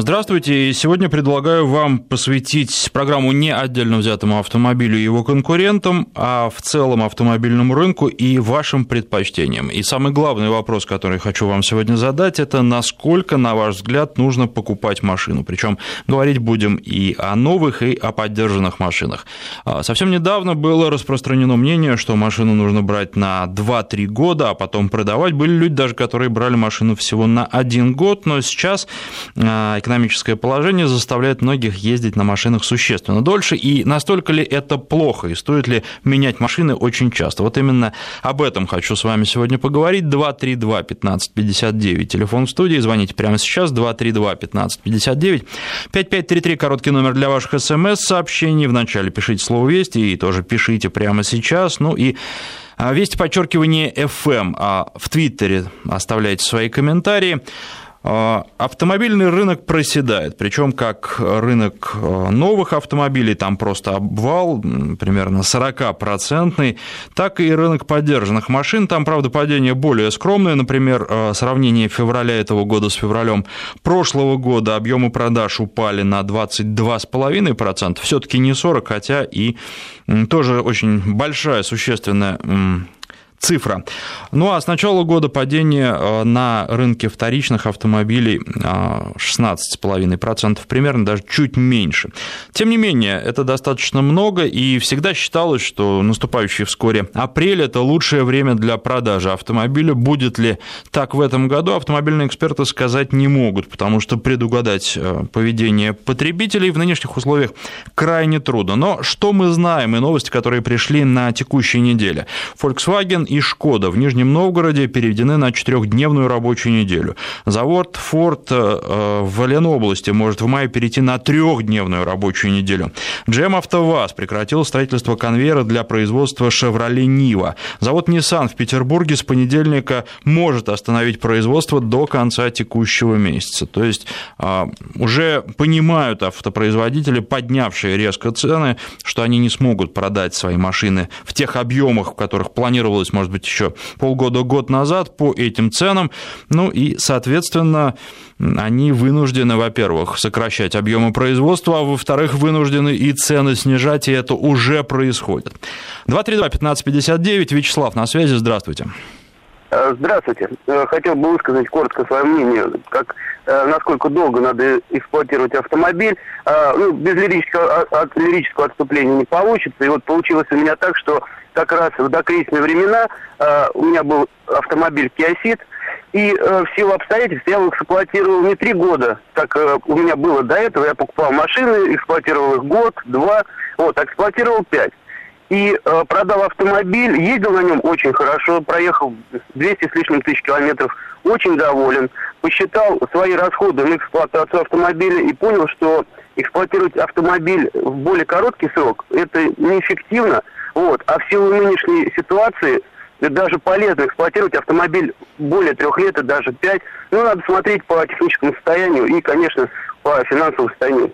Здравствуйте. Сегодня предлагаю вам посвятить программу не отдельно взятому автомобилю и его конкурентам, а в целом автомобильному рынку и вашим предпочтениям. И самый главный вопрос, который хочу вам сегодня задать, это насколько, на ваш взгляд, нужно покупать машину. Причем говорить будем и о новых, и о поддержанных машинах. А, совсем недавно было распространено мнение, что машину нужно брать на 2-3 года, а потом продавать. Были люди даже, которые брали машину всего на один год, но сейчас а, экономическое положение заставляет многих ездить на машинах существенно дольше, и настолько ли это плохо, и стоит ли менять машины очень часто? Вот именно об этом хочу с вами сегодня поговорить. 232-1559, телефон в студии, звоните прямо сейчас, 232-1559, 5533, короткий номер для ваших смс-сообщений, вначале пишите слово «Вести» и тоже пишите прямо сейчас, ну и а, Вести подчеркивание FM. А в Твиттере оставляйте свои комментарии. А, автомобильный рынок проседает, причем как рынок а, новых автомобилей, там просто обвал, примерно 40-процентный, так и рынок поддержанных машин, там, правда, падение более скромное, например, а, сравнение февраля этого года с февралем прошлого года. Объемы продаж упали на 22,5%, все-таки не 40, хотя и тоже очень большая, существенная цифра. Ну а с начала года падение э, на рынке вторичных автомобилей 16,5%, э, примерно даже чуть меньше. Тем не менее, это достаточно много, и всегда считалось, что наступающий вскоре апрель – это лучшее время для продажи автомобиля. Будет ли так в этом году, автомобильные эксперты сказать не могут, потому что предугадать э, поведение потребителей в нынешних условиях крайне трудно. Но что мы знаем и новости, которые пришли на текущей неделе? Volkswagen и «Шкода» в Нижнем Новгороде переведены на четырехдневную рабочую неделю. Завод «Форд» э, в Ленобласти может в мае перейти на трехдневную рабочую неделю. GM «АвтоВАЗ» прекратил строительство конвейера для производства «Шевроле Нива». Завод Nissan в Петербурге с понедельника может остановить производство до конца текущего месяца. То есть э, уже понимают автопроизводители, поднявшие резко цены, что они не смогут продать свои машины в тех объемах, в которых планировалось, может быть, еще полгода-год назад по этим ценам. Ну и, соответственно, они вынуждены, во-первых, сокращать объемы производства, а во-вторых, вынуждены и цены снижать, и это уже происходит. 232-1559, Вячеслав на связи, здравствуйте. Э, здравствуйте. Э, хотел бы высказать коротко свое мнение, как э, насколько долго надо эксплуатировать автомобиль. Ну, без лирического, от лирического отступления не получится. И вот получилось у меня так, что как раз в докризисные времена у меня был автомобиль Ceed, и э, в силу обстоятельств я его эксплуатировал не три года, как э, у меня было до этого. Я покупал машины, эксплуатировал их год, два, вот, эксплуатировал пять и э, продал автомобиль, ездил на нем очень хорошо, проехал 200 с лишним тысяч километров, очень доволен, посчитал свои расходы на эксплуатацию автомобиля и понял, что эксплуатировать автомобиль в более короткий срок это неэффективно, вот, а в силу нынешней ситуации даже полезно эксплуатировать автомобиль более трех лет и даже пять. Ну, надо смотреть по техническому состоянию и, конечно, по финансовому состоянию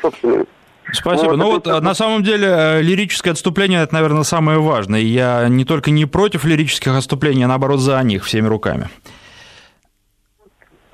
собственному. Спасибо. Вот, ну вот это... на самом деле э, лирическое отступление это, наверное, самое важное. Я не только не против лирических отступлений, а наоборот за них всеми руками.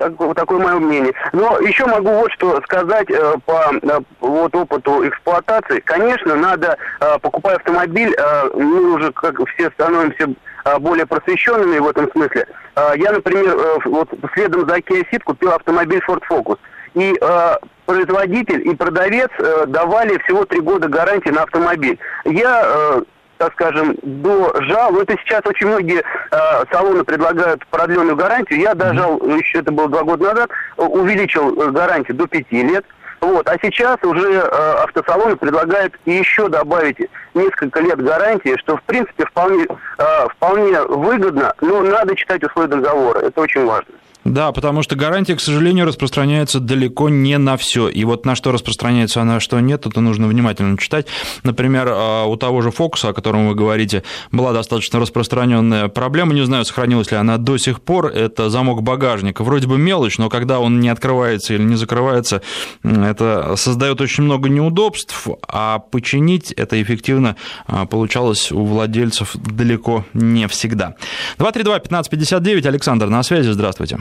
Так, такое мое мнение. Но еще могу вот что сказать э, по э, вот опыту эксплуатации. Конечно, надо, э, покупая автомобиль, э, мы уже как все становимся э, более просвещенными в этом смысле. Э, я, например, э, вот следом за Kia Ceed купил автомобиль Ford Focus. И э, производитель и продавец э, давали всего три года гарантии на автомобиль. Я, э, так скажем, дожал, ну это сейчас очень многие э, салоны предлагают продленную гарантию, я дожал, еще это было два года назад, увеличил э, гарантию до пяти лет. Вот. А сейчас уже э, автосалоны предлагают еще добавить несколько лет гарантии, что в принципе вполне, э, вполне выгодно, но надо читать условия договора. Это очень важно. Да, потому что гарантия, к сожалению, распространяется далеко не на все. И вот на что распространяется, а на что нет, это нужно внимательно читать. Например, а, у того же фокуса, о котором вы говорите, была достаточно распространенная проблема. Не знаю, сохранилась ли она до сих пор. Это замок багажника. Вроде бы мелочь, но когда он не открывается или не закрывается, это создает очень много неудобств, а починить это эффективно а, получалось у владельцев далеко не всегда. 232-1559, Александр на связи, здравствуйте.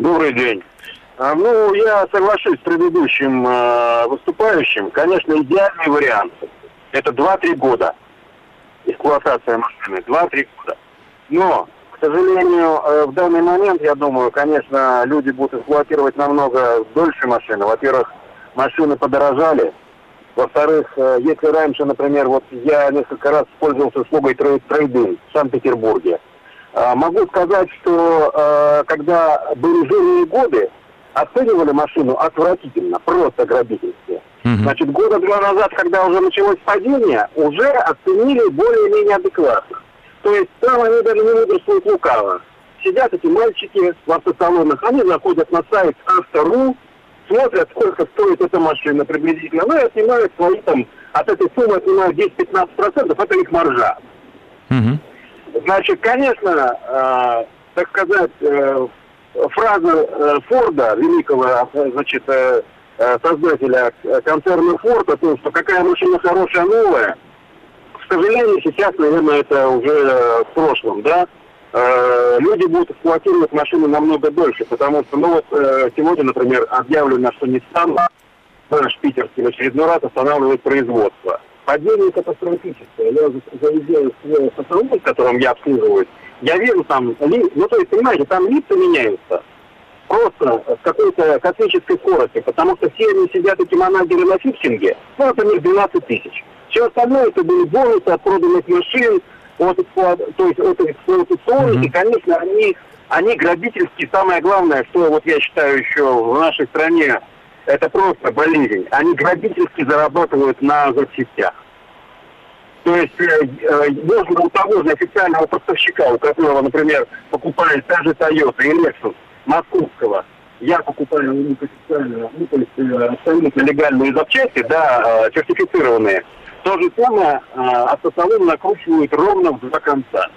Добрый день. А, ну, я соглашусь с предыдущим э, выступающим. Конечно, идеальный вариант. Это 2-3 года эксплуатация машины. 2-3 года. Но, к сожалению, э, в данный момент, я думаю, конечно, люди будут эксплуатировать намного дольше машины. Во-первых, машины подорожали. Во-вторых, э, если раньше, например, вот я несколько раз пользовался услугой трейдинг в Санкт-Петербурге, могу сказать, что э, когда были жирные годы, оценивали машину отвратительно, просто грабительски. Угу. Значит, года два назад, когда уже началось падение, уже оценили более-менее адекватно. То есть там они даже не мудрствуют лукаво. Сидят эти мальчики в автосалонах, они заходят на сайт Авто.ру, смотрят, сколько стоит эта машина приблизительно, ну и отнимают свои там, от этой суммы отнимают 10-15%, это их маржа. Значит, конечно, э, так сказать, э, фраза э, Форда, великого, значит, создателя концерна Форд, о том, что какая машина хорошая, новая, к сожалению, сейчас, наверное, это уже в прошлом, да, люди будут эксплуатировать машины намного дольше, потому что, ну вот сегодня, например, объявлено, что Nissan наш питерский в очередной раз останавливает производство. Падение катастрофическое. Я заезжаю в автомобиль, которым я обслуживаюсь, я вижу там, ну то есть, понимаете, там лица меняются просто с какой-то космической скоростью, потому что все они сидят эти манагеры на фиксинге, ну, например, 12 тысяч. Все остальное это были бонусы от проданных машин, от, то есть от эксплуатационных, mm-hmm. и, конечно, они, они грабительские. Самое главное, что вот я считаю еще в нашей стране, это просто болезнь. Они грабительски зарабатывают на запчастях. То есть э, э, можно у того же официального поставщика, у которого, например, покупает та же Toyota и Lexus московского, я покупаю у них официально, ну, то есть э, абсолютно легальные запчасти, да, э, сертифицированные, то же самое э, автосалон накручивают ровно в два конца.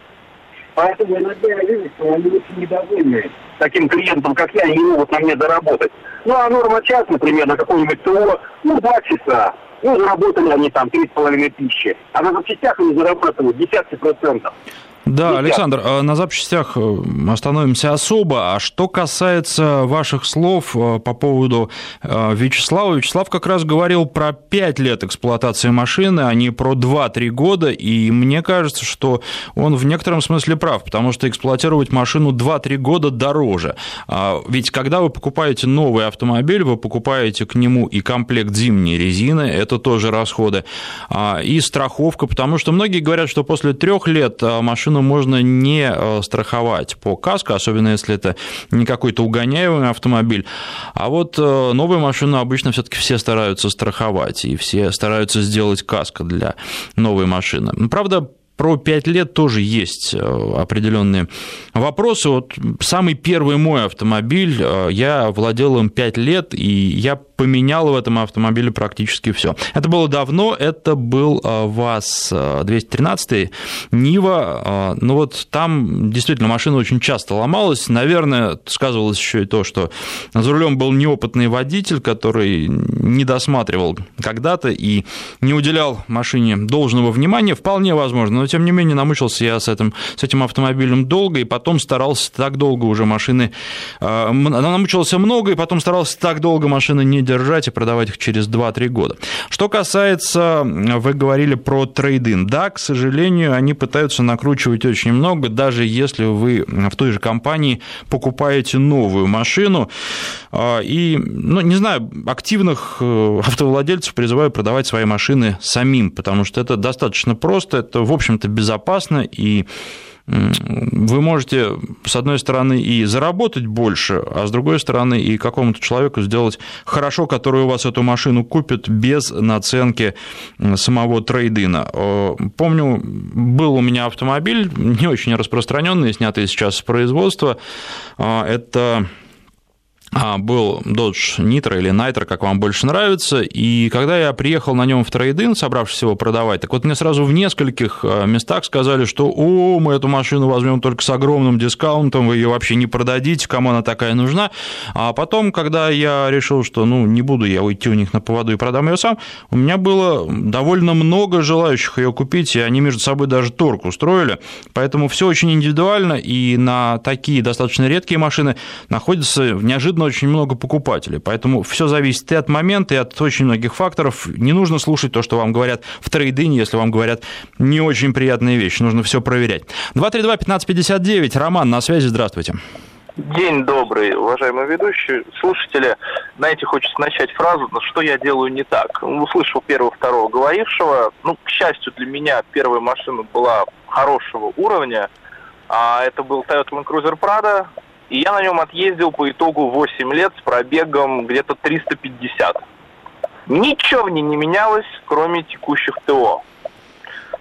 Поэтому иногда я вижу, что они очень недовольны таким клиентом, как я, и не могут на мне заработать. Ну, а норма час, например, на каком-нибудь ТО, ну, два часа. Ну, заработали они там три с половиной тысячи. А на запчастях они зарабатывают десятки процентов. Да, Александр, а на запчастях э, остановимся особо. А что касается ваших слов э, по поводу э, Вячеслава, Вячеслав как раз говорил про 5 лет эксплуатации машины, а не про 2-3 года, и мне кажется, что он в некотором смысле прав, потому что эксплуатировать машину 2-3 года дороже. А ведь когда вы покупаете новый автомобиль, вы покупаете к нему и комплект зимней резины, это тоже расходы, а, и страховка, потому что многие говорят, что после трех лет машина машину можно не э, страховать по каско, особенно если это не какой-то угоняемый автомобиль. А вот э, новую машину обычно все-таки все стараются страховать, и все стараются сделать каско для новой машины. Правда, про 5 лет тоже есть э, определенные вопросы. Вот самый первый мой автомобиль, я владел им 5 лет, и я поменял в этом автомобиле практически все. Это было давно, это был а, ВАЗ-213, а, Нива, ну вот там действительно машина очень часто ломалась, наверное, сказывалось еще и то, что за рулем был неопытный водитель, который не досматривал когда-то и не уделял машине должного внимания, вполне возможно, но тем не менее намучился я с этим, с этим автомобилем долго, и потом старался так долго уже машины, намучился много, и потом старался так долго машины не держать и продавать их через 2-3 года. Что касается, вы говорили про трейдинг. Да, к сожалению, они пытаются накручивать очень много, даже если вы в той же компании покупаете новую машину. А, и, ну, не знаю, активных э, автовладельцев призываю продавать свои машины самим, потому что это достаточно просто, это, в общем-то, безопасно и вы можете, с одной стороны, и заработать больше, а с другой стороны, и какому-то человеку сделать хорошо, который у вас эту машину купит без наценки самого трейдина. Помню, был у меня автомобиль, не очень распространенный, снятый сейчас с производства. А, это был Dodge Nitro или Nitro, как вам больше нравится, и когда я приехал на нем в трейдин, собравшись его продавать, так вот мне сразу в нескольких а, местах сказали, что «О, мы эту машину возьмем только с огромным дискаунтом, вы ее вообще не продадите, кому она такая нужна». А потом, когда я решил, что ну, не буду я уйти у них на поводу и продам ее сам, у меня было довольно много желающих ее купить, и они между собой даже торг устроили, поэтому все очень индивидуально, и на такие достаточно редкие машины находятся неожиданно действительно очень много покупателей. Поэтому все зависит и от момента, и от очень многих факторов. Не нужно слушать то, что вам говорят в трейдине, если вам говорят не очень приятные вещи. Нужно все проверять. 232-1559. Роман, на связи. Здравствуйте. День добрый, уважаемые ведущие. Слушатели, знаете, хочется начать фразу «Что я делаю не так?». Услышал первого-второго говорившего. Ну, к счастью для меня, первая машина была хорошего уровня. А это был Toyota Land Cruiser Prado. И я на нем отъездил по итогу 8 лет с пробегом где-то 350. Ничего в ней не менялось, кроме текущих ТО.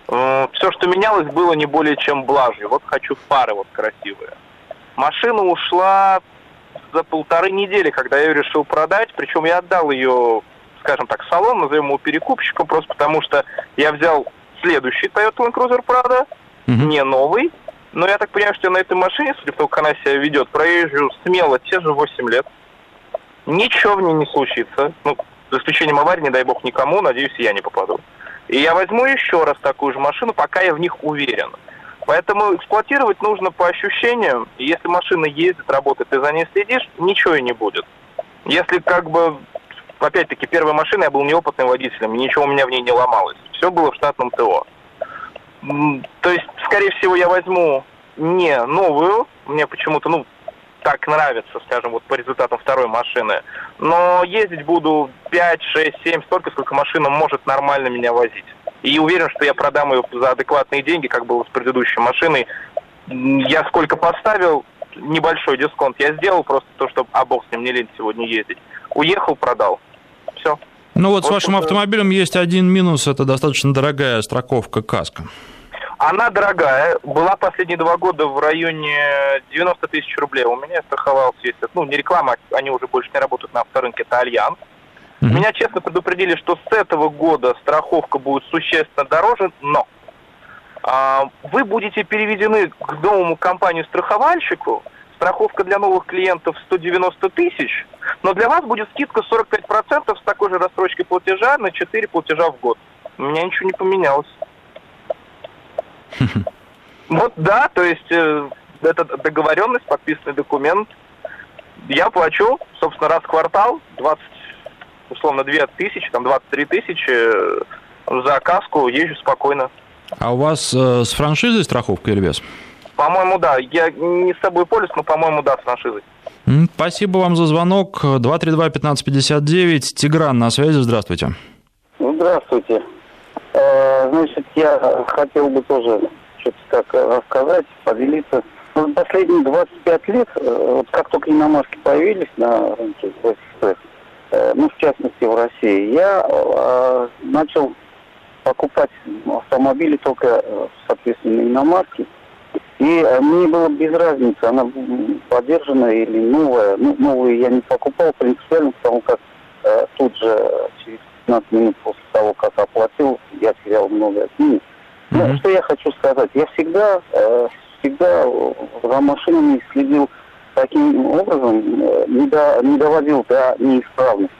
Все, что менялось, было не более чем блажью. Вот хочу фары вот красивые. Машина ушла за полторы недели, когда я ее решил продать. Причем я отдал ее, скажем так, салон, назовем его перекупщиком, просто потому что я взял следующий Toyota Land Cruiser Prado, mm-hmm. не новый. Но я так понимаю, что на этой машине, судя по тому, как она себя ведет, проезжу смело те же 8 лет. Ничего в ней не случится. Ну, за исключением аварии, не дай бог никому, надеюсь, я не попаду. И я возьму еще раз такую же машину, пока я в них уверен. Поэтому эксплуатировать нужно по ощущениям. Если машина ездит, работает, ты за ней следишь, ничего и не будет. Если как бы, опять-таки, первая машина, я был неопытным водителем, ничего у меня в ней не ломалось. Все было в штатном ТО. То есть, скорее всего, я возьму не новую, мне почему-то, ну, так нравится, скажем, вот по результатам второй машины. Но ездить буду 5, 6, 7, столько, сколько машина может нормально меня возить. И уверен, что я продам ее за адекватные деньги, как было с предыдущей машиной. Я сколько поставил, небольшой дисконт я сделал, просто то, чтобы, а бог с ним, не лень сегодня ездить. Уехал, продал. Все. Ну вот, вот с вашим автомобилем есть один минус, это достаточно дорогая страховка каска. Она дорогая, была последние два года в районе 90 тысяч рублей. У меня страховался, если, ну, не реклама, они уже больше не работают на авторынке, это Альянс. Mm-hmm. Меня честно предупредили, что с этого года страховка будет существенно дороже, но а, вы будете переведены к новому компанию-страховальщику, страховка для новых клиентов 190 тысяч, но для вас будет скидка 45% с такой же рассрочкой платежа на 4 платежа в год. У меня ничего не поменялось. Вот да, то есть э, это договоренность, подписанный документ. Я плачу, собственно, раз в квартал, 20, условно, 2 тысячи, там 23 тысячи э, за каску, езжу спокойно. А у вас э, с франшизой страховка или без? По-моему, да. Я не с собой пользуюсь, но, по-моему, да, с франшизой. Спасибо вам за звонок. 232-1559. Тигран на связи. Здравствуйте. Здравствуйте. Э, значит, я хотел бы тоже что-то так рассказать, поделиться. Ну, последние 25 лет, э, вот как только иномарки появились на рынке СССР, э, ну, в частности, в России, я начал покупать автомобили только, соответственно, иномарки. И мне было без разницы, она поддержанная или новая. Ну, новую я не покупал принципиально, потому как э, тут же через 15 минут после того, как оплатил, я терял много денег. Mm-hmm. Ну, что я хочу сказать? Я всегда, э, всегда за машинами следил таким образом, э, не, до, не доводил до неисправности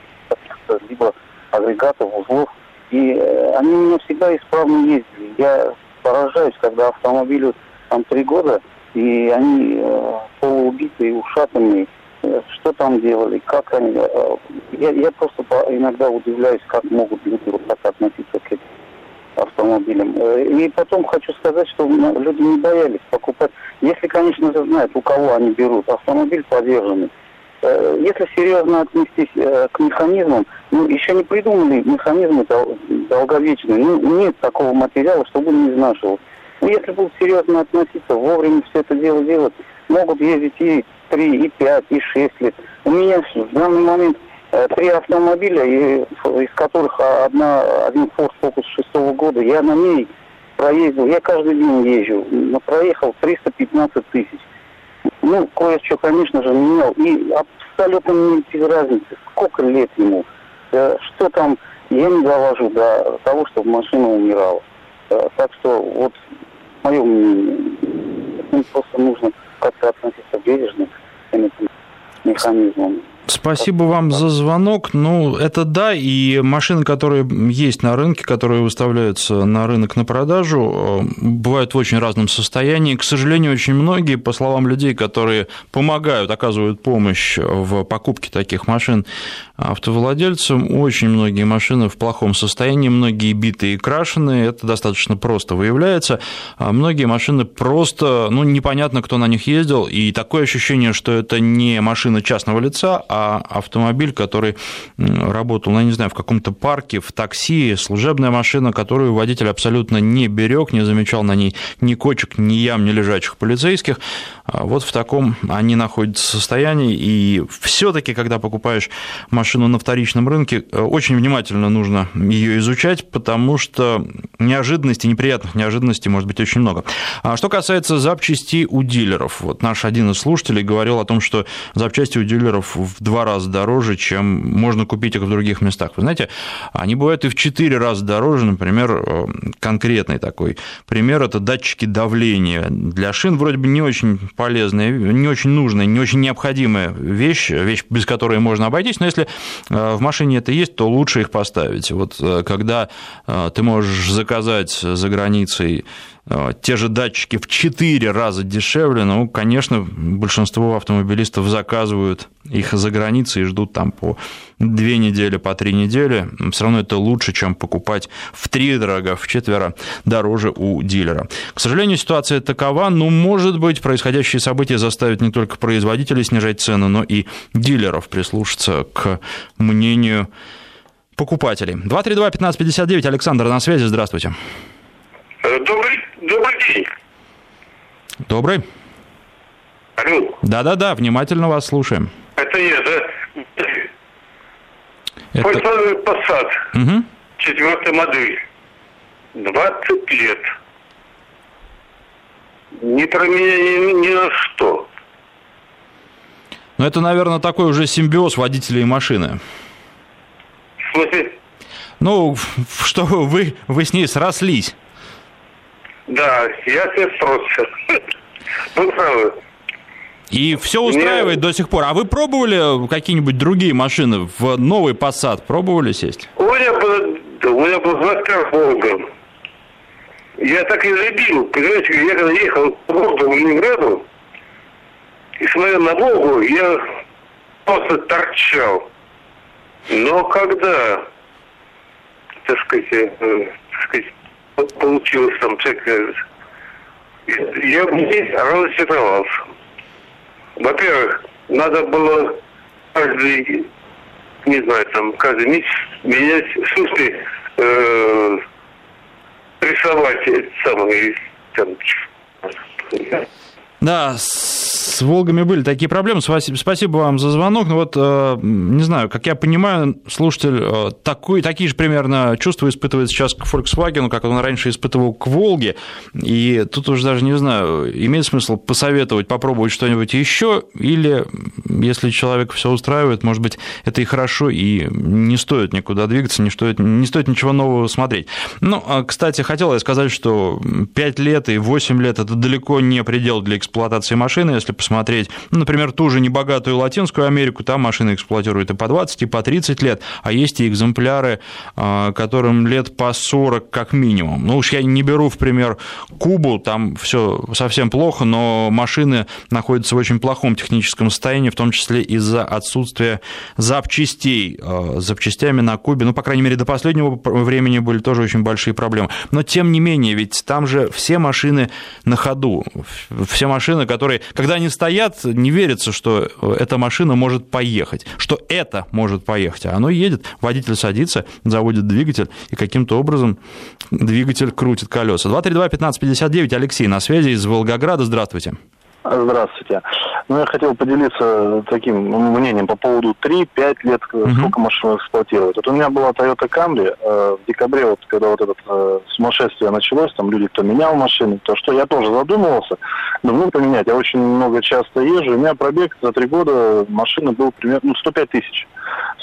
либо агрегатов, узлов. И э, они у меня всегда исправно ездили. Я поражаюсь, когда автомобилю там три года, и они э, полуубитые, ушатанные, что там делали, как они... Э, я, я просто иногда удивляюсь, как могут люди вот так относиться к этим автомобилям. Э, и потом хочу сказать, что люди не боялись покупать. Если, конечно же, знают, у кого они берут автомобиль подержанный. Э, если серьезно отнестись к механизмам, ну, еще не придумали механизмы долговечные. Ну, нет такого материала, чтобы не изнашивал. Ну, если будут серьезно относиться, вовремя все это дело делать, могут ездить и 3, и 5, и 6 лет. У меня в данный момент э, три автомобиля, из которых одна, один Ford Focus шестого года. Я на ней проездил, я каждый день езжу, но проехал 315 тысяч. Ну, кое-что, конечно же, менял. И абсолютно не без разницы, сколько лет ему, э, что там, я не довожу до того, чтобы машина умирала. Э, так что, вот, мое мнение, просто нужно как-то относиться бережно к этим механизмам. Спасибо вам за звонок. Ну, это да, и машины, которые есть на рынке, которые выставляются на рынок на продажу, э, бывают в очень разном состоянии. К сожалению, очень многие, по словам людей, которые помогают, оказывают помощь в покупке таких машин автовладельцам, очень многие машины в плохом состоянии, многие битые и крашеные, это достаточно просто выявляется. А многие машины просто, ну, непонятно, кто на них ездил, и такое ощущение, что это не машина частного лица, а автомобиль, который работал, ну, я не знаю, в каком-то парке, в такси, служебная машина, которую водитель абсолютно не берег, не замечал на ней ни кочек, ни ям, ни лежачих полицейских. А вот в таком они находятся состоянии, и все таки когда покупаешь машину на вторичном рынке, э, очень внимательно нужно ее изучать, потому что неожиданностей, неприятных неожиданностей может быть очень много. А что касается запчастей у дилеров, вот наш один из слушателей говорил о том, что запчасти у дилеров в два раза дороже, чем можно купить их в других местах. Вы знаете, они бывают и в четыре раза дороже, например, э, конкретный такой пример – это датчики давления. Для шин вроде бы не очень полезная, не очень нужная, не очень необходимая вещь, вещь, без которой можно обойтись, но если э, в машине это есть, то лучше их поставить. Вот э, когда ты можешь заказать за границей те же датчики в 4 раза дешевле, ну, конечно, большинство автомобилистов заказывают их за границей и ждут там по 2 недели, по 3 недели. Все равно это лучше, чем покупать в 3 дорого, в четверо дороже у дилера. К сожалению, ситуация такова, но, может быть, происходящие события заставят не только производителей снижать цену, но и дилеров прислушаться к мнению покупателей. 232-1559, Александр на связи, здравствуйте. Добрый, добрый день. Добрый. Алло. Да-да-да, внимательно вас слушаем. Это я, да? Это... Volkswagen Passat. Угу. Четвертая модель. 20 лет. Не про меня ни, ни на что. Ну, это, наверное, такой уже симбиоз водителя и машины. В смысле? Ну, что вы, вы с ней срослись. Да, я тебе сросся. Вы правы. И все устраивает Мне... до сих пор. А вы пробовали какие-нибудь другие машины? В новый Passat пробовали сесть? У меня был, у меня был Заскар Волга. Я так и любил. Понимаете, я когда ехал по городу в Ленинграду, и смотрел на Волгу, я просто торчал. Но когда, так сказать, э, так сказать получилось там всякое. Я мне разочаровался. Во-первых, надо было каждый, не знаю, там, каждый месяц менять, смысле, э, рисовать самые, там, да, с Волгами были такие проблемы. Спасибо вам за звонок. Ну вот, э, не знаю, как я понимаю, слушатель э, такой, такие же примерно чувства испытывает сейчас к Volkswagen, как он раньше испытывал к Волге. И тут уже даже не знаю, имеет смысл посоветовать попробовать что-нибудь еще, или если человек все устраивает, может быть, это и хорошо, и не стоит никуда двигаться, не стоит, не стоит ничего нового смотреть. Ну, а, кстати, хотел я сказать, что 5 лет и 8 лет – это далеко не предел для эксплуатации машины, если посмотреть, ну, например, ту же небогатую Латинскую Америку, там машины эксплуатируют и по 20, и по 30 лет, а есть и экземпляры, а, которым лет по 40 как минимум. Ну уж я не беру в пример Кубу, там все совсем плохо, но машины находятся в очень плохом техническом состоянии, в том числе из-за отсутствия запчастей. А, запчастями на Кубе, ну, по крайней мере, до последнего времени были тоже очень большие проблемы. Но, тем не менее, ведь там же все машины на ходу, все машины, которые, когда они стоят, не верится, что эта машина может поехать, что это может поехать, а оно едет, водитель садится, заводит двигатель, и каким-то образом двигатель крутит колеса. 232-1559, Алексей на связи из Волгограда, здравствуйте. Здравствуйте. Ну, я хотел поделиться таким мнением по поводу 3-5 лет, угу. сколько машин эксплуатируют. Вот у меня была Toyota Camry э, в декабре, вот когда вот это э, сумасшествие началось, там люди, кто менял машины, то что я тоже задумывался, давно поменять. Я очень много часто езжу, у меня пробег за три года машины был примерно ну, 105 тысяч.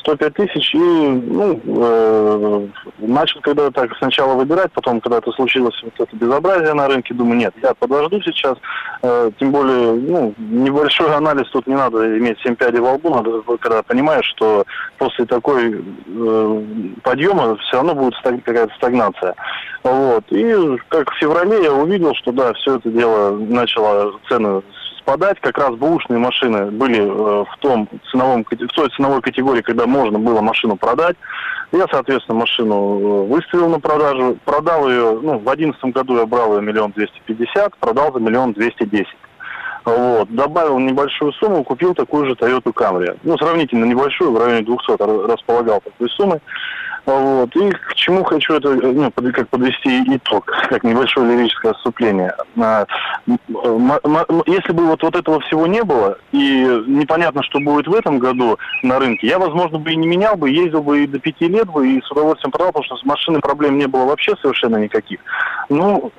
105 тысяч и ну, э, начал когда так сначала выбирать, потом когда это случилось вот это безобразие на рынке, думаю, нет, я подожду сейчас, э, тем более более, ну, небольшой анализ тут не надо иметь 7 пядей во лбу, надо, когда понимаешь, что после такой э, подъема все равно будет какая-то стагнация. Вот. И как в феврале я увидел, что да, все это дело начало цены спадать. Как раз бэушные машины были э, в, том ценовом, в той ценовой категории, когда можно было машину продать. Я, соответственно, машину э, выставил на продажу. Продал ее, ну, в одиннадцатом году я брал ее миллион двести пятьдесят, продал за миллион двести десять. Вот. Добавил небольшую сумму, купил такую же Toyota Camry. Ну, сравнительно небольшую, в районе 200 располагал такой суммой. Вот. И к чему хочу это, ну, как подвести итог, как небольшое лирическое отступление. А, если бы вот, вот этого всего не было, и непонятно, что будет в этом году на рынке, я, возможно, бы и не менял бы, ездил бы и до пяти лет бы, и с удовольствием продал, потому что с машиной проблем не было вообще совершенно никаких. Ну,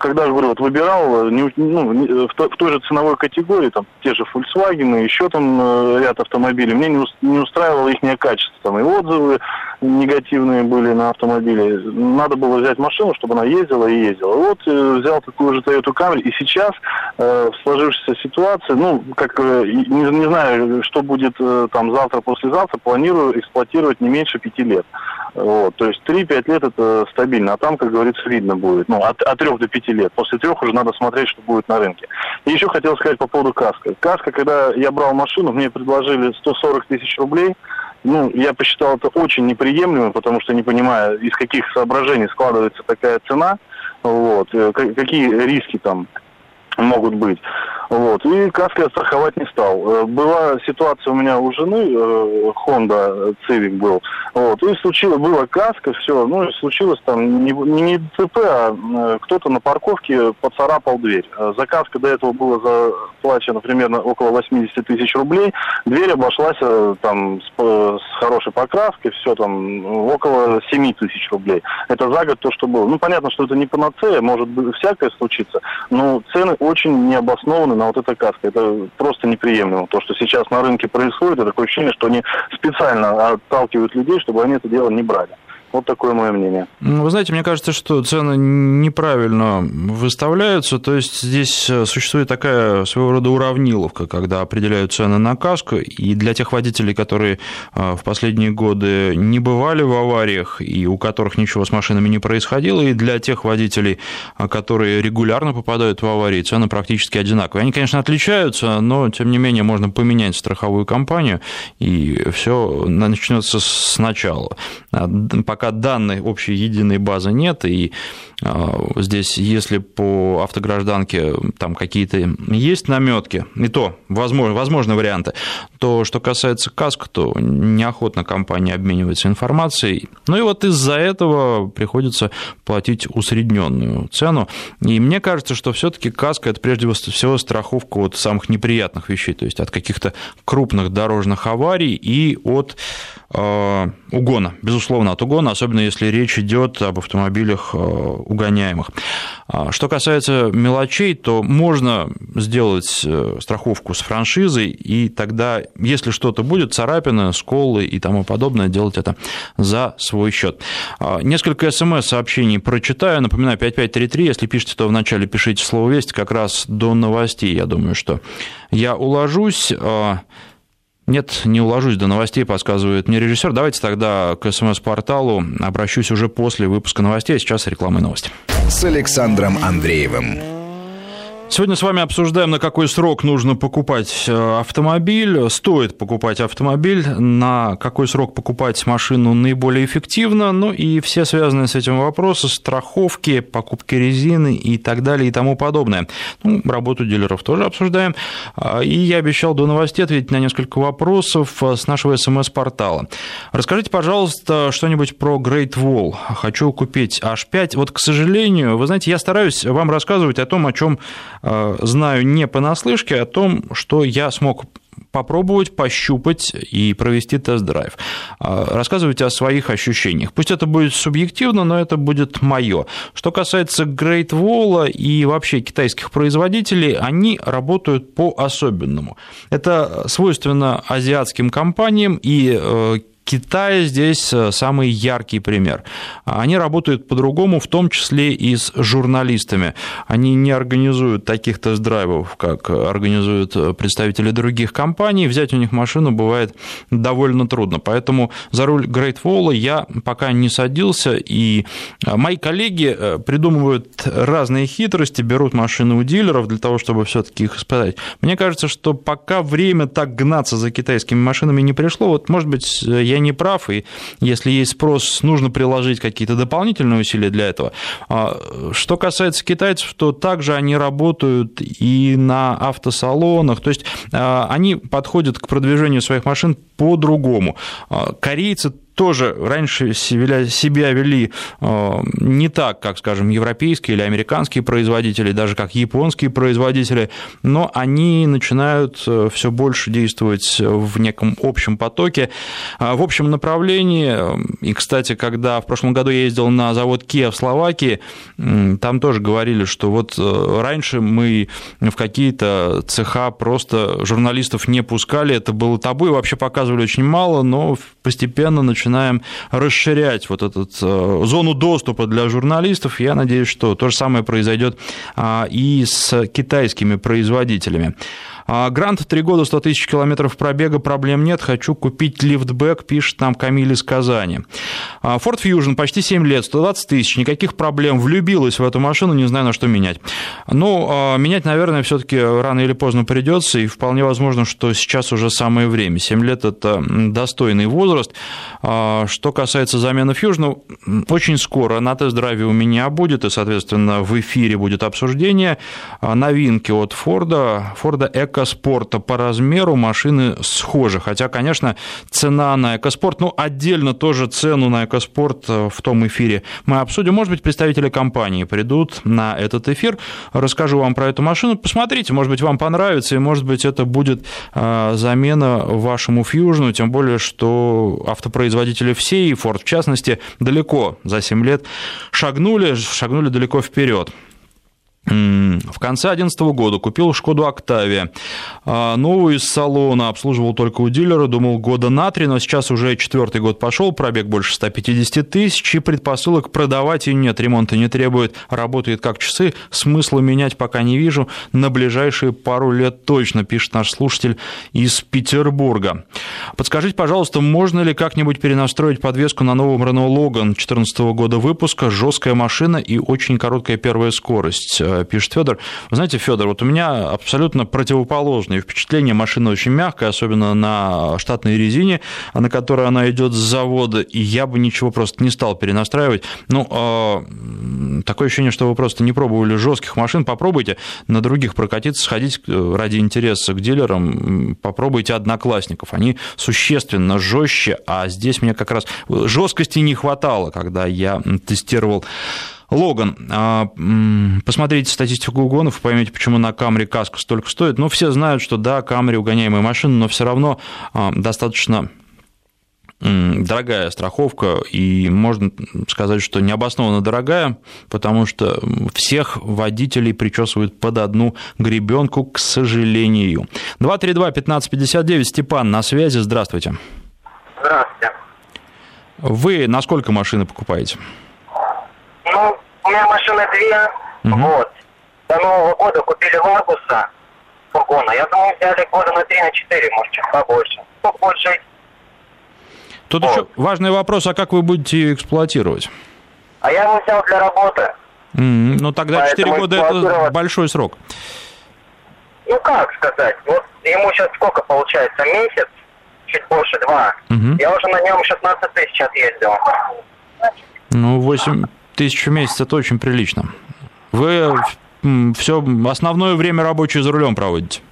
когда я говорю, вот выбирал не, ну, в, в той же ценовой категории, там, те же Volkswagen, еще там э, ряд автомобилей, мне не, не устраивало их качество, там, и отзывы, негативные были на автомобиле. Надо было взять машину, чтобы она ездила и ездила. Вот э, взял такую же Toyota Camry, и сейчас э, в сложившейся ситуации, ну, как э, не, не знаю, что будет э, там завтра, послезавтра, планирую эксплуатировать не меньше пяти лет. Вот, то есть 3-5 лет это стабильно, а там, как говорится, видно будет. Ну, от, от 3 до 5 лет. После трех уже надо смотреть, что будет на рынке. И еще хотел сказать по поводу каска. Каска, когда я брал машину, мне предложили 140 тысяч рублей – ну, я посчитал это очень неприемлемым, потому что не понимаю, из каких соображений складывается такая цена, вот, э, какие риски там могут быть. Вот. И каски я страховать не стал. Э, была ситуация у меня у жены, э, Honda Civic был. Вот. И случилось, была каска, все. Ну, и случилось там не, не ДТП, а э, кто-то на парковке поцарапал дверь. За каска до этого было заплачено примерно около 80 тысяч рублей. Дверь обошлась там с, с хорошей покраской, все там около 7 тысяч рублей. Это за год то, что было. Ну, понятно, что это не панацея, может быть всякое случиться, но цены очень необоснованно на вот этой каске. Это просто неприемлемо. То, что сейчас на рынке происходит, это такое ощущение, что они специально отталкивают людей, чтобы они это дело не брали. Вот такое мое мнение. Ну, вы знаете, мне кажется, что цены неправильно выставляются. То есть здесь э, существует такая своего рода уравниловка, когда определяют цены на каску. И для тех водителей, которые э, в последние годы не бывали в авариях и у которых ничего с машинами не происходило, и для тех водителей, э, которые регулярно попадают в аварии, цены практически одинаковые. Они, конечно, отличаются, но тем не менее можно поменять страховую компанию, и все начнется сначала. Пока пока данной общей единой базы нет, и а, здесь, если по автогражданке там какие-то есть наметки, и то возможно, возможны варианты, то что касается каск, то неохотно компания обменивается информацией. Ну и вот из-за этого приходится платить усредненную цену. И мне кажется, что все-таки каска это прежде всего страховка от самых неприятных вещей, то есть от каких-то крупных дорожных аварий и от э, угона, безусловно, от угона, особенно если речь идет об автомобилях э, угоняемых. А, что касается мелочей, то можно сделать э, страховку с франшизой, и тогда, если что-то будет, царапины, сколы и тому подобное, делать это за свой счет. А, несколько смс-сообщений прочитаю. Напоминаю, 5533, если пишете, то вначале пишите слово «Весть», как раз до новостей, я думаю, что я уложусь. Нет, не уложусь до новостей, подсказывает мне режиссер. Давайте тогда к СМС-порталу обращусь уже после выпуска новостей. А сейчас реклама и новости. С Александром Андреевым. Сегодня с вами обсуждаем, на какой срок нужно покупать э, автомобиль, стоит покупать автомобиль, на какой срок покупать машину наиболее эффективно, ну и все связанные с этим вопросы, страховки, покупки резины и так далее и тому подобное. Ну, работу дилеров тоже обсуждаем. А, и я обещал до новостей ответить на несколько вопросов э, с нашего СМС-портала. Расскажите, пожалуйста, что-нибудь про Great Wall. Хочу купить H5. Вот, к сожалению, вы знаете, я стараюсь вам рассказывать о том, о чем знаю не понаслышке, о том, что я смог попробовать, пощупать и провести тест-драйв. Э, рассказывать о своих ощущениях. Пусть это будет субъективно, но это будет мое. Что касается Great Wall и вообще китайских производителей, они работают по-особенному. Это свойственно азиатским компаниям, и э, Китай здесь э, самый яркий пример. Они работают по-другому, в том числе и с журналистами. Они не организуют таких тест-драйвов, как организуют представители других компаний. Взять у них машину бывает довольно трудно. Поэтому за руль Great Wall я пока не садился, и мои коллеги придумывают разные хитрости, берут машины у дилеров для того, чтобы все-таки их испытать. Мне кажется, что пока время так гнаться за китайскими машинами не пришло, вот, может быть, я не прав, и если есть спрос, нужно приложить какие-то дополнительные усилия для этого. А, что касается китайцев, то также они работают и на автосалонах, то есть а, они подходят к продвижению своих машин по-другому. А, корейцы тоже раньше себя вели э, не так, как, скажем, европейские или американские производители, даже как японские производители, но они начинают э, все больше действовать в неком общем потоке, э, в общем направлении. И, кстати, когда в прошлом году я ездил на завод Kia в Словакии, там тоже говорили, что вот раньше мы в какие-то цеха просто журналистов не пускали, это было табу, и вообще показывали очень мало, но постепенно начинали начинаем расширять вот эту э, зону доступа для журналистов. Я надеюсь, что то же самое произойдет а, и с китайскими производителями. А, грант 3 года, 100 тысяч километров пробега, проблем нет. Хочу купить лифтбэк, пишет нам Камиль из Казани. А, Ford Fusion, почти 7 лет, 120 тысяч, никаких проблем. Влюбилась в эту машину, не знаю, на что менять. Ну, а, менять, наверное, все-таки рано или поздно придется, и вполне возможно, что сейчас уже самое время. 7 лет – это достойный возраст. Что касается замены Fusion, очень скоро на тест-драйве у меня будет, и, соответственно, в эфире будет обсуждение новинки от Ford, Ford Eco экоспорта по размеру машины схожи. Хотя, конечно, цена на экоспорт, ну, отдельно тоже цену на экоспорт э, в том эфире мы обсудим. Может быть, представители компании придут на этот эфир, расскажу вам про эту машину. Посмотрите, может быть, вам понравится, и, может быть, это будет э, замена вашему Fusion, тем более, что автопроизводители все, и Ford в частности, далеко за 7 лет шагнули, шагнули далеко вперед. В конце 2011 года купил Шкоду Октавия. А, новую из салона обслуживал только у дилера, думал года на три, но сейчас уже четвертый год пошел, пробег больше 150 тысяч, и предпосылок продавать и нет, ремонта не требует, работает как часы, смысла менять пока не вижу, на ближайшие пару лет точно, пишет наш слушатель из Петербурга. Подскажите, пожалуйста, можно ли как-нибудь перенастроить подвеску на новом Renault Logan 2014 года выпуска, жесткая машина и очень короткая первая скорость? Э, пишет Федор. Вы знаете, Федор, вот у меня абсолютно противоположные впечатления. Машина очень мягкая, особенно на штатной резине, на которой она идет с завода, и я бы ничего просто не стал перенастраивать. Ну, э, такое ощущение, что вы просто не пробовали жестких машин. Попробуйте на других прокатиться, сходить ради интереса к дилерам, попробуйте одноклассников. Они существенно жестче, а здесь мне как раз жесткости не хватало, когда я тестировал Логан. А, посмотрите статистику угонов и поймете, почему на Камри каска столько стоит. Ну, все знают, что да, Камри угоняемая машина, но все равно а, достаточно дорогая страховка, и можно сказать, что необоснованно дорогая, потому что всех водителей причесывают под одну гребенку, к сожалению. 232-1559, Степан, на связи, здравствуйте. Здравствуйте. Вы на сколько машины покупаете? Ну, у меня машина две, угу. вот. До Нового года купили Ларгуса фургона. Я думаю, взяли года на три, на четыре, может, чуть побольше. Ну, больше. Тут вот. еще важный вопрос, а как вы будете ее эксплуатировать? А я его взял для работы. Mm, ну, тогда Поэтому 4 года это большой срок. Ну, как сказать, вот ему сейчас сколько получается, месяц, чуть больше, два. Угу. Я уже на нем 16 тысяч отъездил. Ну, 8, тысяч в месяц – это очень прилично. Вы все основное время рабочее за рулем проводите?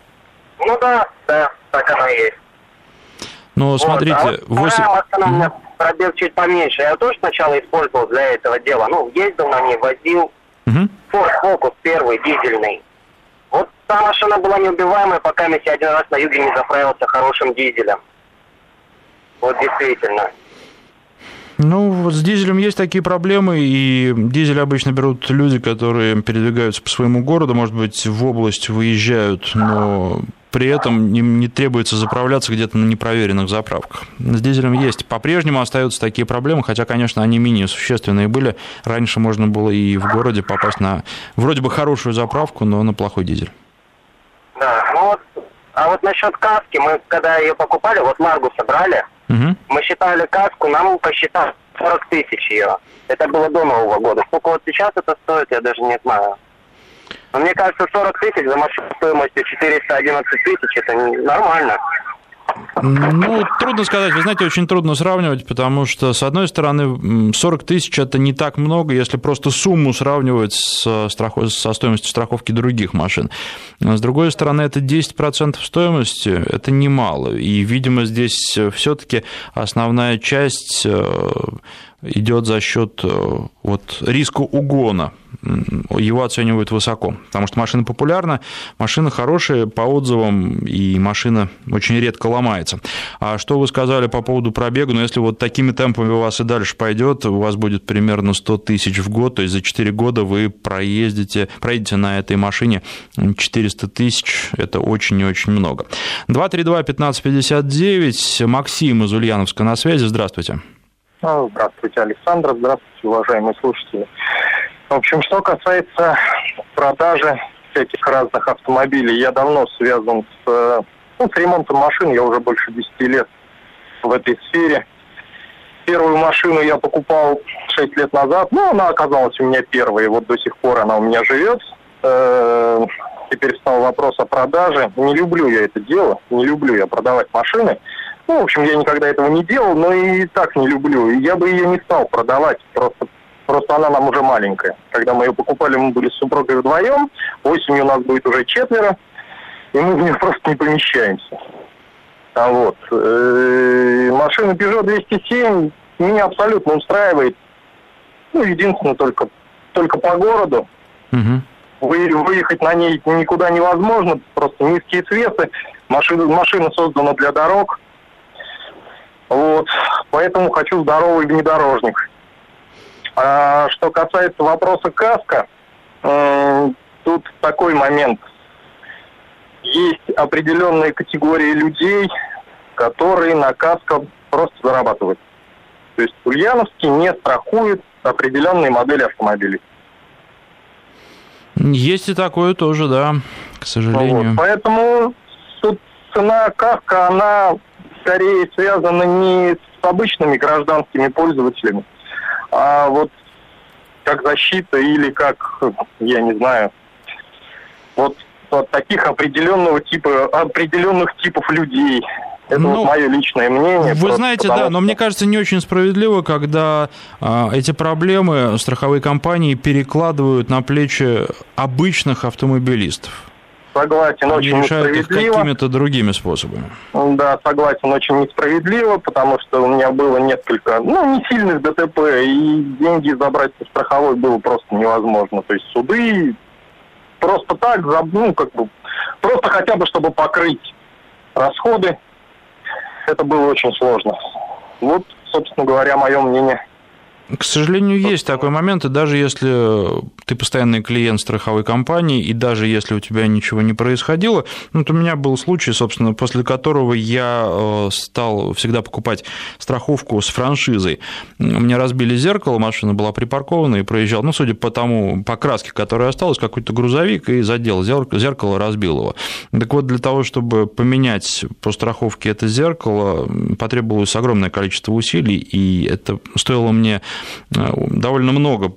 Ну да, да, так оно и есть. Ну, вот. смотрите, а вот 8... машина у меня пробег чуть поменьше. Я тоже сначала использовал для этого дела. Ну, ездил на ней, возил. Угу. Ford Focus первый, дизельный. Вот та машина была неубиваемая, пока я один раз на юге не заправился хорошим дизелем. Вот действительно. Ну, вот с дизелем есть такие проблемы, и дизель обычно берут люди, которые передвигаются по своему городу, может быть, в область выезжают, но при этом не, не требуется заправляться где-то на непроверенных заправках. С дизелем есть. По-прежнему остаются такие проблемы, хотя, конечно, они менее существенные были. Раньше можно было и в городе попасть на вроде бы хорошую заправку, но на плохой дизель. Да, ну вот, а вот насчет каски, мы когда ее покупали, вот Маргу собрали, угу. мы считали каску, нам посчитали 40 тысяч ее. Это было до Нового года. Сколько вот сейчас это стоит, я даже не знаю. Но мне кажется, 40 тысяч за машину стоимостью 411 тысяч, это нормально. Ну, трудно сказать. Вы знаете, очень трудно сравнивать, потому что, с одной стороны, 40 тысяч – это не так много, если просто сумму сравнивать со, страхов... со стоимостью страховки других машин. С другой стороны, это 10% стоимости – это немало. И, видимо, здесь все таки основная часть э, идет за счет э, вот, риска угона. Его оценивают высоко, потому что машина популярна, машина хорошая по отзывам, и машина очень редко ломается. А что вы сказали по поводу пробега? Ну, если вот такими темпами у вас и дальше пойдет, у вас будет примерно 100 тысяч в год, то есть за 4 года вы проездите, проедете на этой машине 400 тысяч, это очень и очень много. 232-1559, Максим из Ульяновска на связи, здравствуйте. Ну, здравствуйте, Александр. Здравствуйте, уважаемые слушатели. В общем, что касается продажи всяких разных автомобилей, я давно связан с, ну, с ремонтом машин, я уже больше 10 лет в этой сфере. Первую машину я покупал 6 лет назад, ну, она оказалась у меня первой, и вот до сих пор она у меня живет. Э, теперь стал вопрос о продаже. Не люблю я это дело, не люблю я продавать машины. Ну, в общем, я никогда этого не делал, но и так не люблю. Я бы ее не стал продавать, просто, просто она нам уже маленькая. Когда мы ее покупали, мы были с супругой вдвоем, осенью у нас будет уже четверо, и мы в нее просто не помещаемся. А вот. Э, машина Peugeot 207 меня абсолютно устраивает. Ну, единственное, только, только по городу. Угу. Вы, выехать на ней никуда невозможно, просто низкие свесы. Машина, машина создана для дорог. Вот. Поэтому хочу здоровый внедорожник. А что касается вопроса каска, э, тут такой момент. Есть определенные категории людей, которые на каско просто зарабатывают. То есть Ульяновский не страхует определенные модели автомобилей. Есть и такое тоже, да, к сожалению. Вот, поэтому тут цена каска, она скорее связано не с обычными гражданскими пользователями, а вот как защита или как, я не знаю, вот от таких определенного типа, определенных типов людей. Это ну, вот мое личное мнение. Вы знаете, да, но мне кажется не очень справедливо, когда а, эти проблемы страховые компании перекладывают на плечи обычных автомобилистов согласен, Они очень несправедливо. какими-то другими способами. Да, согласен, очень несправедливо, потому что у меня было несколько, ну, не сильных ДТП, и деньги забрать со страховой было просто невозможно. То есть суды просто так, ну, как бы, просто хотя бы, чтобы покрыть расходы, это было очень сложно. Вот, собственно говоря, мое мнение. К сожалению, есть такой момент, и даже если ты постоянный клиент страховой компании, и даже если у тебя ничего не происходило, ну, вот у меня был случай, собственно, после которого я э, стал всегда покупать страховку с франшизой. У меня разбили зеркало, машина была припаркована и проезжал, ну, судя по тому, по краске, которая осталась, какой-то грузовик и задел зеркало, зеркало разбил его. Так вот, для того, чтобы поменять по страховке это зеркало, потребовалось огромное количество усилий, и это стоило мне довольно много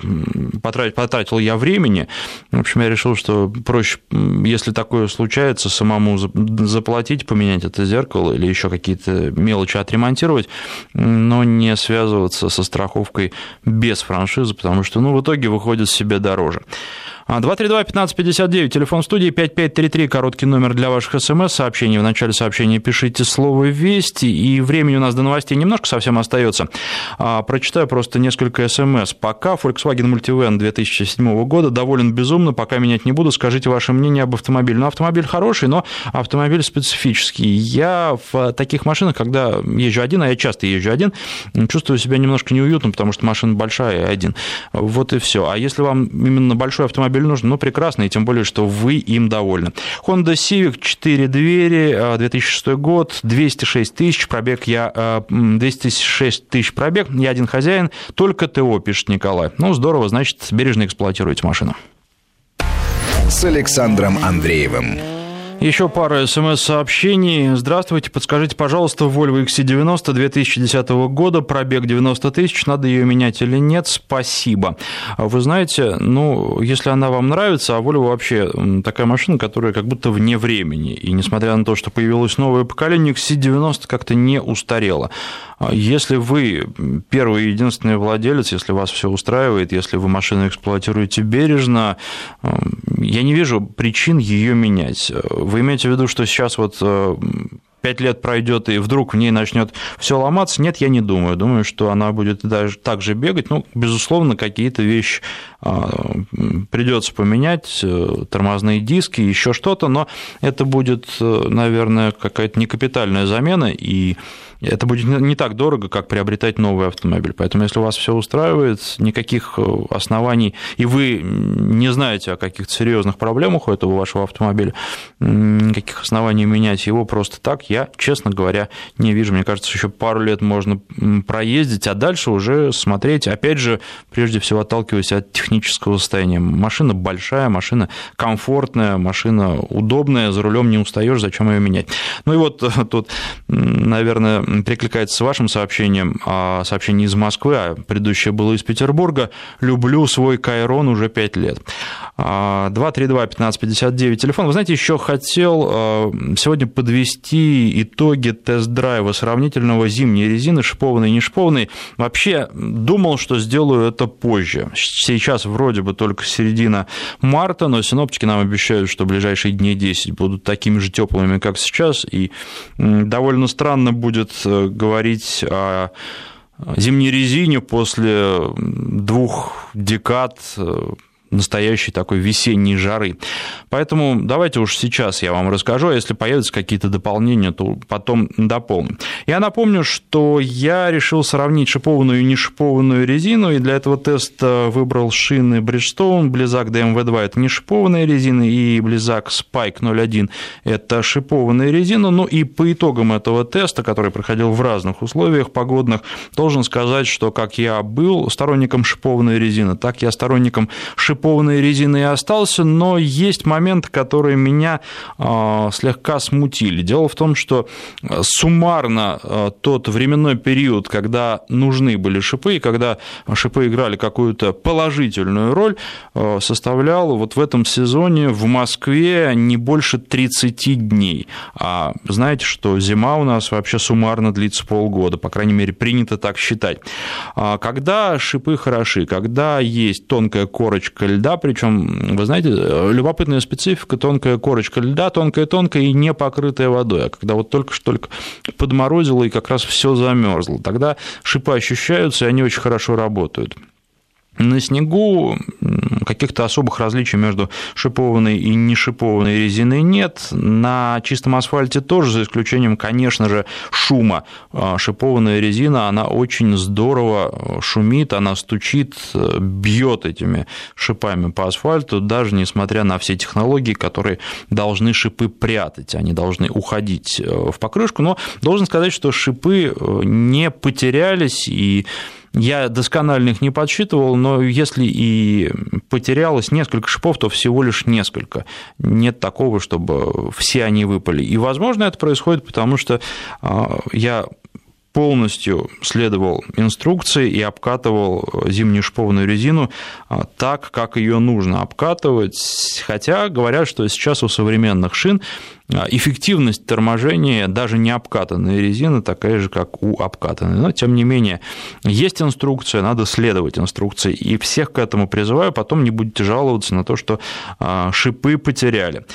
потратил, потратил я времени. В общем, я решил, что проще, если такое случается, самому заплатить, поменять это зеркало или еще какие-то мелочи отремонтировать, но не связываться со страховкой без франшизы, потому что ну, в итоге выходит себе дороже. 232-1559, телефон студии 5533, короткий номер для ваших смс-сообщений. В начале сообщения пишите слово «Вести», и времени у нас до новостей немножко совсем остается. А, прочитаю просто несколько смс. Пока Volkswagen Multivan 2007 года доволен безумно, пока менять не буду, скажите ваше мнение об автомобиле. Ну, автомобиль хороший, но автомобиль специфический. Я в таких машинах, когда езжу один, а я часто езжу один, чувствую себя немножко неуютно, потому что машина большая и один. Вот и все. А если вам именно большой автомобиль автомобиль нужен, ну, прекрасно, и тем более, что вы им довольны. Honda Civic, 4 двери, 2006 год, 206 тысяч, пробег я, 206 тысяч пробег, я один хозяин, только ТО, пишет Николай. Ну, здорово, значит, бережно эксплуатируете машину. С Александром Андреевым. Еще пара смс-сообщений. Здравствуйте, подскажите, пожалуйста, Volvo XC90 2010 года, пробег 90 тысяч, надо ее менять или нет? Спасибо. Вы знаете, ну, если она вам нравится, а Volvo вообще такая машина, которая как будто вне времени, и несмотря на то, что появилось новое поколение, XC90 как-то не устарела. Если вы первый и единственный владелец, если вас все устраивает, если вы машину эксплуатируете бережно, я не вижу причин ее менять. Вы имеете в виду, что сейчас вот э, пять лет пройдет и вдруг в ней начнет все ломаться? Нет, я не думаю. Думаю, что она будет даже так же бегать. Ну, безусловно, какие-то вещи а, придется поменять, э, тормозные диски, еще что-то, но это будет, э, наверное, какая-то некапитальная замена, и это будет не так дорого, как приобретать новый автомобиль. Поэтому, если вас все устраивает, никаких э, оснований, и вы не знаете о каких-то серьезных проблемах у этого вашего автомобиля, никаких оснований менять его просто так, я, честно говоря, не вижу. Мне кажется, еще пару лет можно проездить, а дальше уже смотреть, опять же, прежде всего отталкиваясь от технического состояния. Машина большая, машина комфортная, машина удобная, за рулем не устаешь, зачем ее менять. Ну и вот тут, наверное, перекликается с вашим сообщением, а сообщение из Москвы, а предыдущее было из Петербурга. Люблю свой Кайрон уже 5 лет. 232-1559 телефон. Вы знаете, еще хотел а, сегодня подвести итоги тест-драйва сравнительного зимней резины, шипованной и не шипованной. Вообще думал, что сделаю это позже. Сейчас вроде бы только середина марта, но синоптики нам обещают, что ближайшие дни 10 будут такими же теплыми, как сейчас, и довольно странно будет говорить о зимней резине после двух декад э, настоящей такой весенней жары. Поэтому давайте уж сейчас я вам расскажу, а если появятся какие-то дополнения, то потом дополню. Я напомню, что я решил сравнить шипованную и нешипованную резину, и для этого теста выбрал шины Bridgestone, Blizzak DMV2 – это не шипованная резина, и Blizzak Spike 01 – это шипованная резина. Ну и по итогам этого теста, который проходил в разных условиях погодных, должен сказать, что как я был сторонником шипованной резины, так я сторонником шипованной шипованной резины и остался, но есть моменты, которые меня а, слегка смутили. Дело в том, что а, суммарно а, тот временной период, когда нужны были шипы, и когда шипы играли какую-то положительную роль, составлял вот в этом сезоне в Москве не больше 30 дней. А знаете, что зима у нас вообще суммарно длится полгода, по крайней мере, принято так считать. Когда шипы хороши, когда есть тонкая корочка льда, причем, вы знаете, любопытная специфика, тонкая корочка льда, тонкая-тонкая и не покрытая водой, а когда вот только что только подморозило и как раз все замерзло, тогда шипы ощущаются, и они очень хорошо работают. На снегу каких-то особых различий между шипованной и не шипованной резиной нет. На чистом асфальте тоже, за исключением, конечно же, шума. А, шипованная резина, она очень здорово шумит, она стучит, бьет этими шипами по асфальту, даже несмотря на все технологии, которые должны шипы прятать, они должны уходить э, в покрышку. Но должен сказать, что шипы э, не потерялись и я досконально их не подсчитывал, но если и потерялось несколько шипов, то всего лишь несколько. Нет такого, чтобы все они выпали. И, возможно, это происходит потому, что а, я полностью следовал инструкции и обкатывал зимнюю шипованную резину а, так, как ее нужно обкатывать. Хотя говорят, что сейчас у современных шин а, эффективность торможения даже не обкатанной резины такая же, как у обкатанной. Но, тем не менее, есть инструкция, надо следовать инструкции. И всех к этому призываю, потом не будете жаловаться на то, что а, шипы потеряли.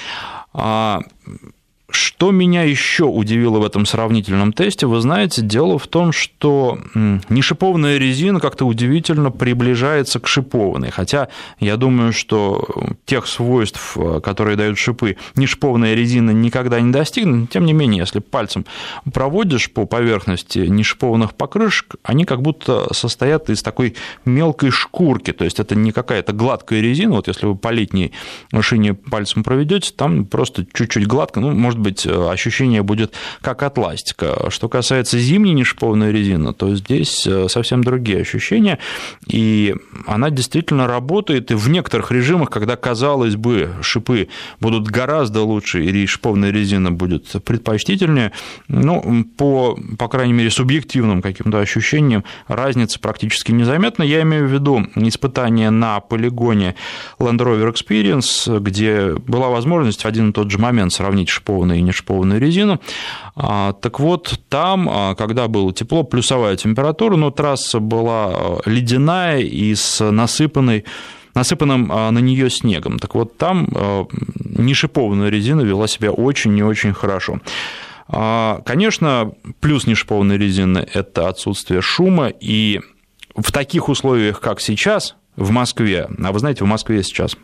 Что меня еще удивило в этом сравнительном тесте, вы знаете, дело в том, что нешипованная резина как-то удивительно приближается к шипованной, хотя я думаю, что тех свойств, которые дают шипы, нешипованная резина никогда не достигнет, тем не менее, если пальцем проводишь по поверхности нешипованных покрышек, они как будто состоят из такой мелкой шкурки, то есть это не какая-то гладкая резина, вот если вы по летней машине пальцем проведете, там просто чуть-чуть гладко, ну, может быть, ощущение будет как от ластика. Что касается зимней нешипованной резины, то здесь э, совсем другие ощущения, и она действительно работает, и в некоторых режимах, когда, казалось бы, шипы будут гораздо лучше, и шипованная резина будет предпочтительнее, ну, по, по крайней мере, субъективным каким-то ощущениям разница практически незаметна. Я имею в виду испытания на полигоне Land Rover Experience, где была возможность в один и тот же момент сравнить шипованную и нешипованную резину. А, так вот, там, а, когда было тепло, плюсовая температура, но трасса была а, ледяная и с насыпанной насыпанным на нее снегом. Так вот, там нешипованная резина вела себя очень и очень хорошо. Конечно, плюс нешипованной резины – это отсутствие шума, и в таких условиях, как сейчас в Москве, а вы знаете, в Москве сейчас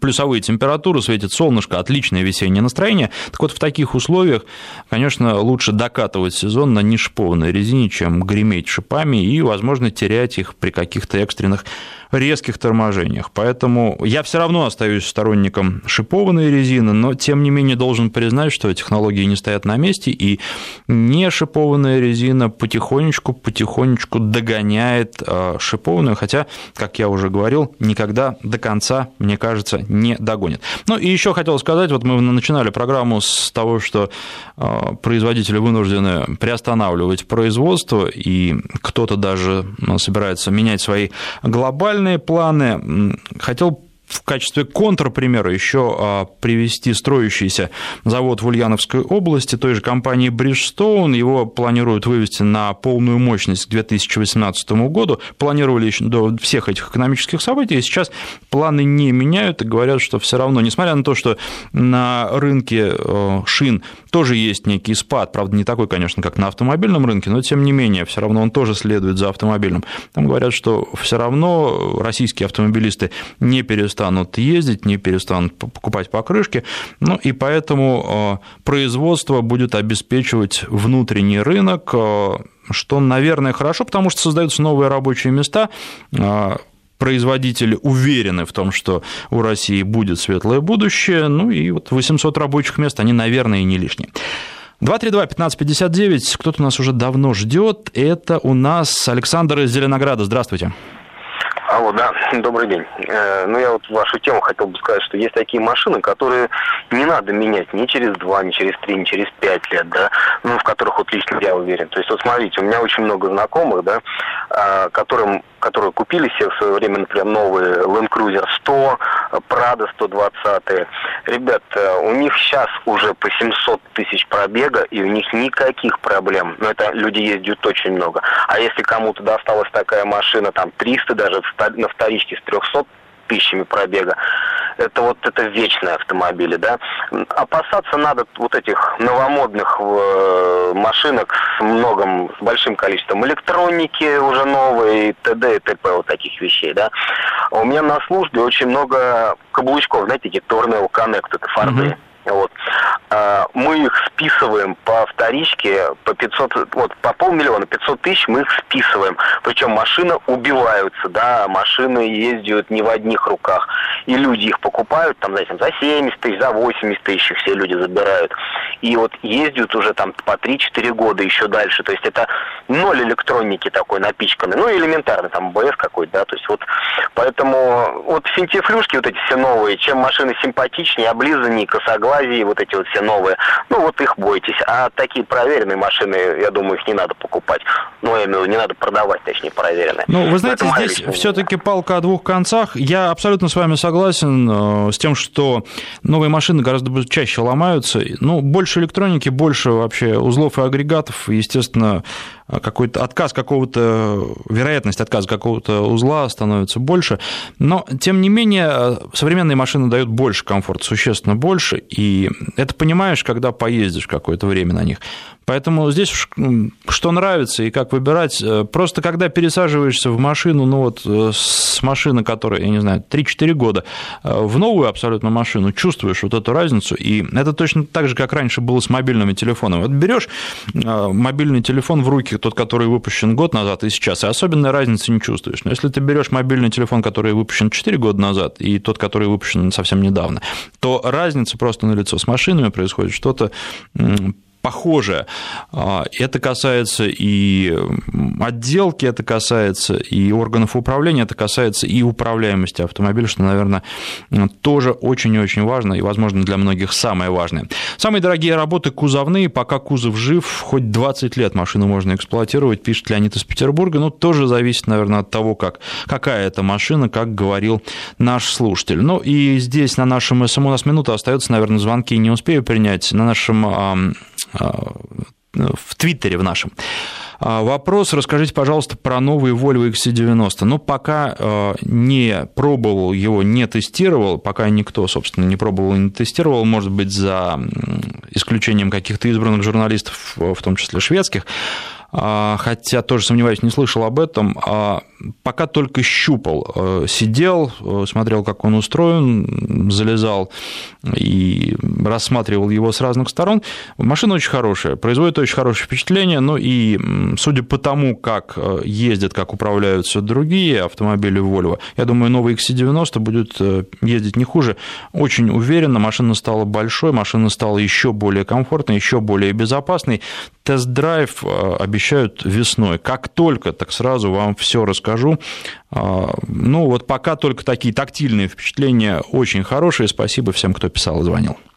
плюсовые температуры, светит солнышко, отличное весеннее настроение. Так вот, в таких условиях, конечно, лучше докатывать сезон на нешипованной резине, чем греметь шипами и, возможно, терять их при каких-то экстренных резких торможениях. Поэтому я все равно остаюсь сторонником шипованной резины, но тем не менее должен признать, что технологии не стоят на месте, и не шипованная резина потихонечку, потихонечку догоняет а, шипованную, хотя, как я уже говорил, никогда до конца, мне кажется, не догонит. Ну и еще хотел сказать, вот мы начинали программу с того, что а, производители вынуждены приостанавливать производство, и кто-то даже ну, собирается менять свои глобальные глобальные планы. Хотел в качестве контрпримера еще а, привести строящийся завод в Ульяновской области той же компании Bridgestone. Его планируют вывести на полную мощность к 2018 году. Планировали еще до всех этих экономических событий, и сейчас планы не меняют и говорят, что все равно, несмотря на то, что на рынке э, шин тоже есть некий спад, правда, не такой, конечно, как на автомобильном рынке, но тем не менее, все равно он тоже следует за автомобильным. Там говорят, что все равно российские автомобилисты не перестанут перестанут ездить, не перестанут покупать покрышки, ну и поэтому э, производство будет обеспечивать внутренний рынок, э, что, наверное, хорошо, потому что создаются новые рабочие места, э, производители уверены в том, что у России будет светлое будущее, ну и вот 800 рабочих мест, они, наверное, и не лишние. 232-1559, кто-то нас уже давно ждет, это у нас Александр из Зеленограда, здравствуйте. Алло, да, добрый день. Э, ну, я вот вашу тему хотел бы сказать, что есть такие машины, которые не надо менять ни через два, ни через три, ни через пять лет, да, ну, в которых вот лично я уверен. То есть, вот смотрите, у меня очень много знакомых, да, а, которым которые купили себе в свое время, например, новые Land Cruiser 100, Prado 120. Ребят, э, у них сейчас уже по 700 тысяч пробега, и у них никаких проблем. Но это люди ездят очень много. А если кому-то досталась такая машина, там 300 даже на вторичке с 300 тысячами пробега. Это вот это вечные автомобили, да. Опасаться надо вот этих новомодных э, машинок с многом, с большим количеством электроники уже новой, и т.д. и т.п. вот таких вещей, да. А у меня на службе очень много каблучков, знаете, эти Torneo Connect, это фарды. Mm-hmm вот. А, мы их списываем по вторичке по 500, вот по полмиллиона, 500 тысяч мы их списываем. Причем машины убиваются, да, машины ездят не в одних руках. И люди их покупают там, знаете, за 70 тысяч, за 80 тысяч все люди забирают. И вот ездят уже там по 3-4 года еще дальше. То есть это ноль электроники такой напичканный. Ну, элементарно, там БС какой-то, да. То есть вот поэтому вот финтифлюшки вот эти все новые, чем машины симпатичнее, облизаннее, косоглазые, Азии, вот эти вот все новые, ну вот их бойтесь. А такие проверенные машины, я думаю, их не надо покупать. Ну, я имею в виду, не надо продавать, точнее, проверенные. Ну, вы знаете, здесь все-таки палка о двух концах. Я абсолютно с вами согласен э, с тем, что новые машины гораздо чаще ломаются. Ну, больше электроники, больше вообще узлов и агрегатов, естественно, какой-то отказ какого-то, вероятность отказа какого-то узла становится больше. Но, тем не менее, современные машины дают больше комфорта, существенно больше, и это понимаешь, когда поездишь какое-то время на них. Поэтому здесь что нравится и как выбирать. Э, просто когда пересаживаешься в машину, ну вот э, с машины, которая, я не знаю, 3-4 года, э, в новую абсолютно машину, чувствуешь вот эту разницу. И это точно так же, как раньше было с мобильными телефонами. Вот берешь мобильный телефон в руки, тот, который выпущен год назад и сейчас, и особенной разницы не чувствуешь. Но если ты берешь мобильный телефон, который выпущен 4 года назад, и тот, который выпущен совсем недавно, то разница просто на лицо. С машинами происходит что-то похожее. А, это касается и отделки, это касается и органов управления, это касается и управляемости автомобиля, что, наверное, тоже очень и очень важно, и, возможно, для многих самое важное. Самые дорогие работы кузовные, пока кузов жив, хоть 20 лет машину можно эксплуатировать, пишет Леонид из Петербурга, ну, тоже зависит, наверное, от того, как, какая это машина, как говорил наш слушатель. Ну, и здесь на нашем СМ у нас минута остается, наверное, звонки не успею принять. На нашем в Твиттере в нашем. А, вопрос, расскажите, пожалуйста, про новый Volvo XC90. Ну, пока а, не пробовал его, не тестировал, пока никто, собственно, не пробовал и не тестировал, может быть, за исключением каких-то избранных журналистов, в том числе шведских, хотя тоже сомневаюсь, не слышал об этом пока только щупал, э, сидел, э, смотрел, как он устроен, залезал и рассматривал его с разных сторон. Машина очень хорошая, производит очень хорошее впечатление, но и судя по тому, как э, ездят, как управляются другие автомобили Volvo, я думаю, новый XC90 будет ездить не хуже. Очень уверенно, машина стала большой, машина стала еще более комфортной, еще более безопасной. Тест-драйв обещают весной. Как только, так сразу вам все расскажу скажу. А, ну, вот пока только такие тактильные впечатления очень хорошие. Спасибо всем, кто писал и звонил.